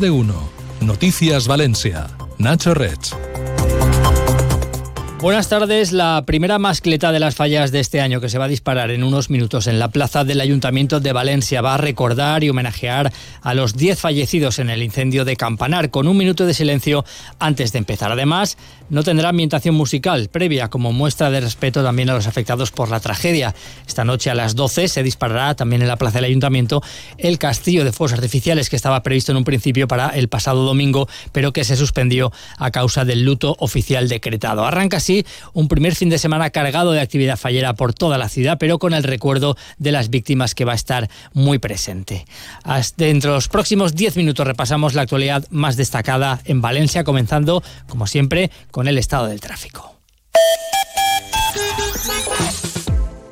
De uno. Noticias Valencia. Nacho Rech. Buenas tardes. La primera mascleta de las fallas de este año que se va a disparar en unos minutos en la plaza del Ayuntamiento de Valencia va a recordar y homenajear a los 10 fallecidos en el incendio de Campanar con un minuto de silencio antes de empezar. Además, no tendrá ambientación musical previa como muestra de respeto también a los afectados por la tragedia. Esta noche a las 12 se disparará también en la plaza del Ayuntamiento el castillo de fuegos artificiales que estaba previsto en un principio para el pasado domingo, pero que se suspendió a causa del luto oficial decretado. Arranca así un primer fin de semana cargado de actividad fallera por toda la ciudad, pero con el recuerdo de las víctimas que va a estar muy presente. Dentro de los próximos 10 minutos repasamos la actualidad más destacada en Valencia, comenzando, como siempre, con el estado del tráfico.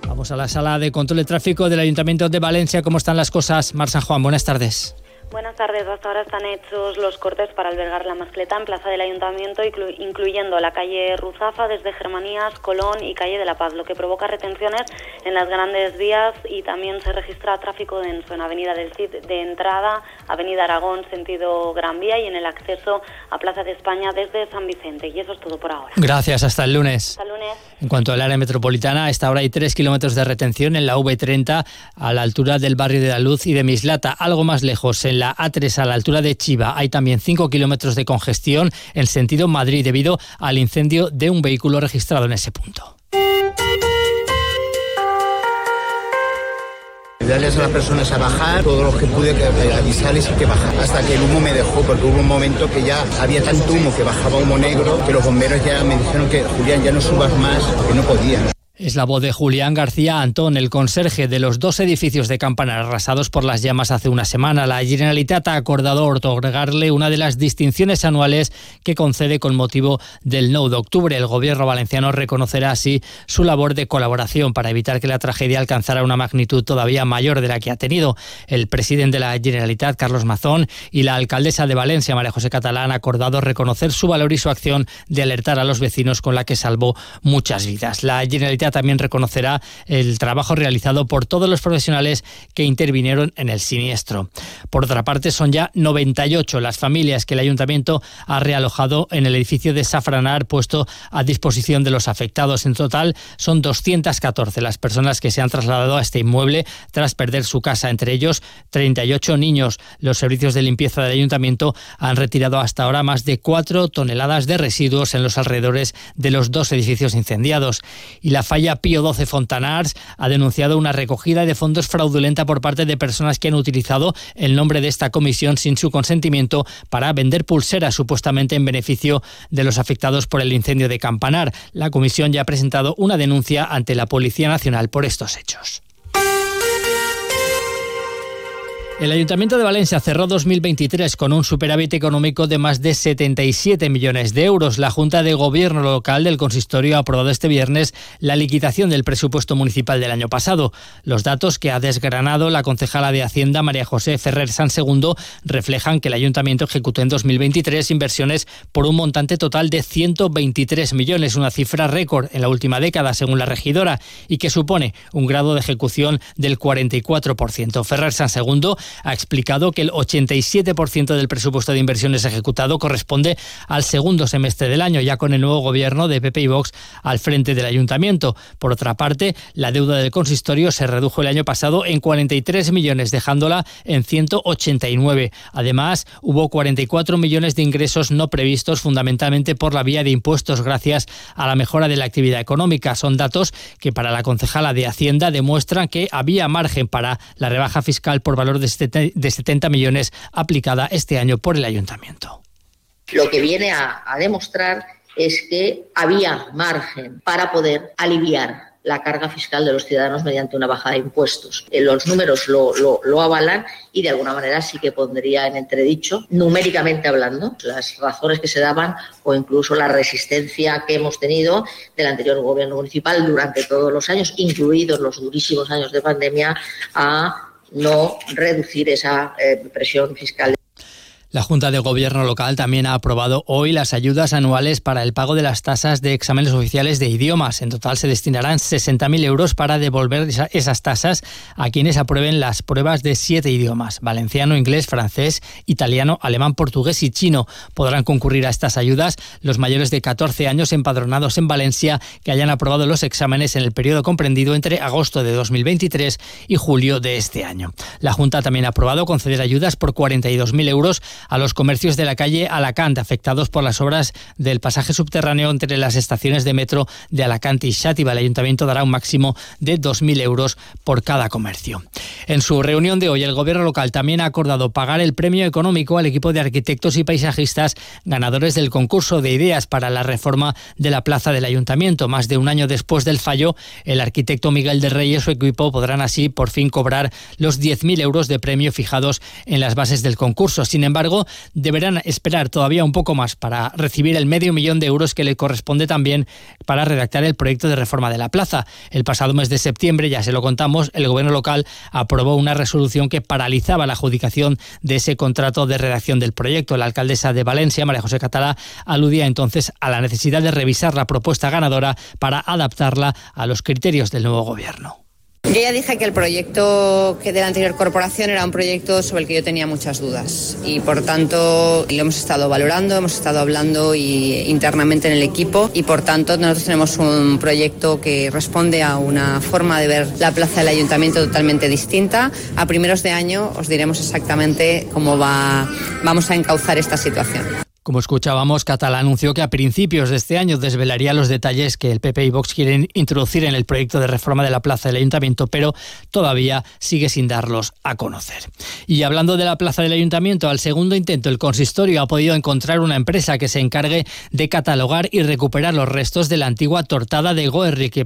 Vamos a la sala de control de tráfico del Ayuntamiento de Valencia. ¿Cómo están las cosas? Mar San Juan, buenas tardes. Buenas tardes. Hasta ahora están hechos los cortes para albergar la mascleta en Plaza del Ayuntamiento, incluyendo la calle Ruzafa desde Germanías, Colón y calle de la Paz, lo que provoca retenciones en las grandes vías y también se registra tráfico denso en Avenida del Cid de entrada, Avenida Aragón, sentido Gran Vía y en el acceso a Plaza de España desde San Vicente. Y eso es todo por ahora. Gracias. Hasta el lunes. Hasta el lunes. En cuanto al área metropolitana, a esta hora hay tres kilómetros de retención en la V30 a la altura del barrio de la Luz y de Mislata, algo más lejos en la A3 a la altura de Chiva hay también 5 kilómetros de congestión en sentido Madrid debido al incendio de un vehículo registrado en ese punto. Ayudarles a las personas a bajar, todo lo que pude que avisarles y que bajar. Hasta que el humo me dejó, porque hubo un momento que ya había tanto humo que bajaba humo negro, que los bomberos ya me dijeron que Julián ya no subas más, porque no podían. Es la voz de Julián García Antón, el conserje de los dos edificios de Campanar arrasados por las llamas hace una semana. La Generalitat ha acordado otorgarle una de las distinciones anuales que concede con motivo del 9 de octubre. El gobierno valenciano reconocerá así su labor de colaboración para evitar que la tragedia alcanzara una magnitud todavía mayor de la que ha tenido. El presidente de la Generalitat, Carlos Mazón, y la alcaldesa de Valencia, María José Catalán, han acordado reconocer su valor y su acción de alertar a los vecinos con la que salvó muchas vidas. La Generalitat también reconocerá el trabajo realizado por todos los profesionales que intervinieron en el siniestro. Por otra parte, son ya 98 las familias que el ayuntamiento ha realojado en el edificio de Safranar puesto a disposición de los afectados. En total, son 214 las personas que se han trasladado a este inmueble tras perder su casa, entre ellos 38 niños. Los servicios de limpieza del ayuntamiento han retirado hasta ahora más de 4 toneladas de residuos en los alrededores de los dos edificios incendiados. Y la falla Pío 12 Fontanars ha denunciado una recogida de fondos fraudulenta por parte de personas que han utilizado el nombre de esta comisión sin su consentimiento para vender pulseras supuestamente en beneficio de los afectados por el incendio de Campanar. La comisión ya ha presentado una denuncia ante la Policía Nacional por estos hechos. El Ayuntamiento de Valencia cerró 2023 con un superávit económico de más de 77 millones de euros. La Junta de Gobierno local del consistorio ha aprobado este viernes la liquidación del presupuesto municipal del año pasado. Los datos que ha desgranado la concejala de Hacienda, María José Ferrer San Segundo, reflejan que el Ayuntamiento ejecutó en 2023 inversiones por un montante total de 123 millones, una cifra récord en la última década, según la regidora, y que supone un grado de ejecución del 44%. Ferrer San Segundo ha explicado que el 87% del presupuesto de inversiones ejecutado corresponde al segundo semestre del año, ya con el nuevo gobierno de PP y Vox al frente del ayuntamiento. Por otra parte, la deuda del consistorio se redujo el año pasado en 43 millones, dejándola en 189. Además, hubo 44 millones de ingresos no previstos fundamentalmente por la vía de impuestos gracias a la mejora de la actividad económica. Son datos que para la concejala de Hacienda demuestran que había margen para la rebaja fiscal por valor de de 70 millones aplicada este año por el ayuntamiento. Lo que viene a, demostrar es que había margen para poder aliviar la carga fiscal de los ciudadanos mediante una bajada de impuestos. Eh, los números lo, lo, avalan y de alguna manera sí que pondría en entredicho, numéricamente hablando, las razones que se daban o incluso la resistencia que hemos tenido del anterior gobierno municipal durante todos los años, incluidos los durísimos años de pandemia, a no reducir esa eh, presión fiscal. La Junta de Gobierno local también ha aprobado hoy las ayudas anuales para el pago de las tasas de exámenes oficiales de idiomas. En total se destinarán 60.000 euros para devolver esas tasas a quienes aprueben las pruebas de siete idiomas, valenciano, inglés, francés, italiano, alemán, portugués y chino. Podrán concurrir a estas ayudas los mayores de 14 años empadronados en Valencia que hayan aprobado los exámenes en el periodo comprendido entre agosto de 2023 y julio de este año. La Junta también ha aprobado conceder ayudas por 42.000 euros a los comercios de la calle Alacant, afectados por las obras del pasaje subterráneo entre las estaciones de metro de Alacant y Xàtiva. El ayuntamiento dará un máximo de 2.000 euros por cada comercio. En su reunión de hoy, el gobierno local también ha acordado pagar el premio económico al equipo de arquitectos y paisajistas ganadores del concurso de ideas para la reforma de la plaza del ayuntamiento. Más de un año después del fallo, el arquitecto Miguel de Rey y su equipo podrán así por fin cobrar los 10.000 euros de premio fijados en las bases del concurso. Sin embargo, deberán esperar todavía un poco más para recibir el medio millón de euros que le corresponde también para redactar el proyecto de reforma de la plaza. El pasado mes de septiembre, ya se lo contamos, el gobierno local aprobó una resolución que paralizaba la adjudicación de ese contrato de redacción del proyecto. La alcaldesa de Valencia, María José Catalá, aludía entonces a la necesidad de revisar la propuesta ganadora para adaptarla a los criterios del nuevo gobierno. Yo ya dije que el proyecto que de la anterior corporación era un proyecto sobre el que yo tenía muchas dudas y por tanto lo hemos estado valorando, hemos estado hablando y, internamente en el equipo y por tanto nosotros tenemos un proyecto que responde a una forma de ver la plaza del ayuntamiento totalmente distinta. A primeros de año os diremos exactamente cómo va, vamos a encauzar esta situación. Como escuchábamos, Catalá anunció que a principios de este año desvelaría los detalles que el PP y Vox quieren introducir en el proyecto de reforma de la plaza del ayuntamiento, pero todavía sigue sin darlos a conocer. Y hablando de la plaza del ayuntamiento, al segundo intento el consistorio ha podido encontrar una empresa que se encargue de catalogar y recuperar los restos de la antigua tortada de Goerri que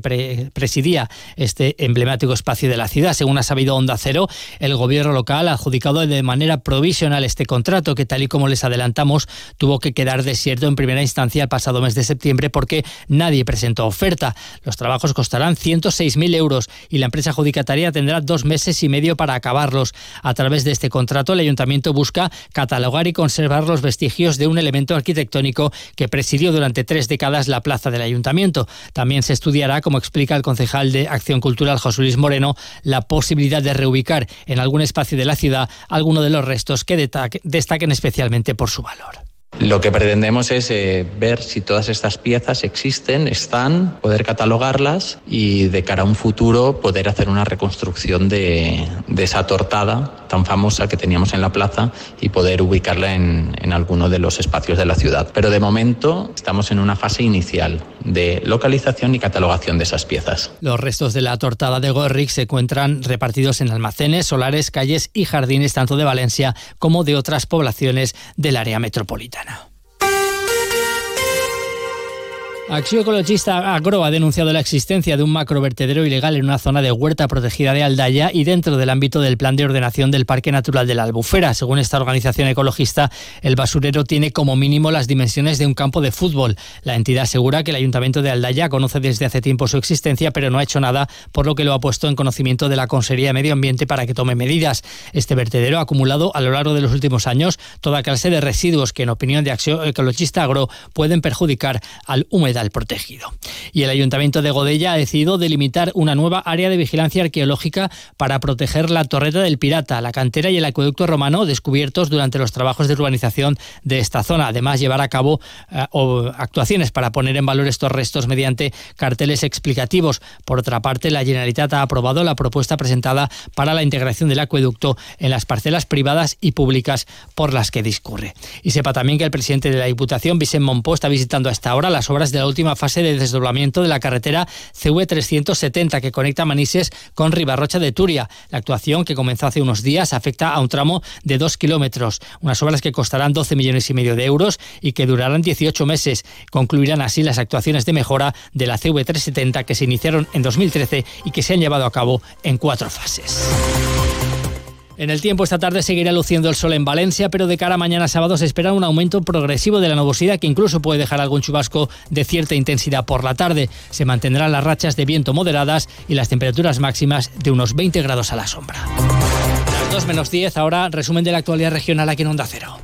presidía este emblemático espacio de la ciudad. Según ha sabido Onda Cero, el gobierno local ha adjudicado de manera provisional este contrato que, tal y como les adelantamos, tuvo que quedar desierto en primera instancia el pasado mes de septiembre porque nadie presentó oferta. Los trabajos costarán 106.000 euros y la empresa adjudicataria tendrá dos meses y medio para acabarlos. A través de este contrato, el ayuntamiento busca catalogar y conservar los vestigios de un elemento arquitectónico que presidió durante tres décadas la plaza del ayuntamiento. También se estudiará, como explica el concejal de Acción Cultural José Luis Moreno, la posibilidad de reubicar en algún espacio de la ciudad alguno de los restos que destaquen especialmente por su valor. Lo que pretendemos es eh, ver si todas estas piezas existen, están, poder catalogarlas y de cara a un futuro poder hacer una reconstrucción de, esa tortada tan famosa que teníamos en la plaza y poder ubicarla en, en alguno de los espacios de la ciudad. Pero de momento estamos en una fase inicial de localización y catalogación de esas piezas. Los restos de la tortada de Gorrick se encuentran repartidos en almacenes, solares, calles y jardines tanto de Valencia como de otras poblaciones del área metropolitana. Acción Ecologista Agro ha denunciado la existencia de un macrovertedero ilegal en una zona de huerta protegida de Aldaya y dentro del ámbito del plan de ordenación del Parque Natural de la Albufera. Según esta organización ecologista, el basurero tiene como mínimo las dimensiones de un campo de fútbol. La entidad asegura que el Ayuntamiento de Aldaya conoce desde hace tiempo su existencia, pero no ha hecho nada, por lo que lo ha puesto en conocimiento de la Consejería de Medio Ambiente para que tome medidas. Este vertedero ha acumulado a lo largo de los últimos años toda clase de residuos que, en opinión de Acción Ecologista Agro, pueden perjudicar al humedal protegido. Y el Ayuntamiento de Godella ha decidido delimitar una nueva área de vigilancia arqueológica para proteger la Torreta del Pirata, la cantera y el acueducto romano descubiertos durante los trabajos de urbanización de esta zona. Además, llevar a cabo eh, actuaciones para poner en valor estos restos mediante carteles explicativos. Por otra parte, la Generalitat ha aprobado la propuesta presentada para la integración del acueducto en las parcelas privadas y públicas por las que discurre. Y sepa también que el presidente de la Diputación, Vicente Monpó, está visitando hasta ahora las obras de la última fase de desdoblamiento de la carretera CV370 que conecta Manises con Ribarrocha de Turia. La actuación, que comenzó hace unos días, afecta a un tramo de dos kilómetros, unas obras que costarán 12 millones y medio de euros y que durarán 18 meses. Concluirán así las actuaciones de mejora de la CV370 que se iniciaron en 2013 y que se han llevado a cabo en cuatro fases. En el tiempo esta tarde seguirá luciendo el sol en Valencia, pero de cara a mañana sábado se espera un aumento progresivo de la nubosidad que incluso puede dejar algún chubasco de cierta intensidad por la tarde. Se mantendrán las rachas de viento moderadas y las temperaturas máximas de unos 20 grados a la sombra. Las 2 menos 10, ahora resumen de la actualidad regional aquí en Onda Cero.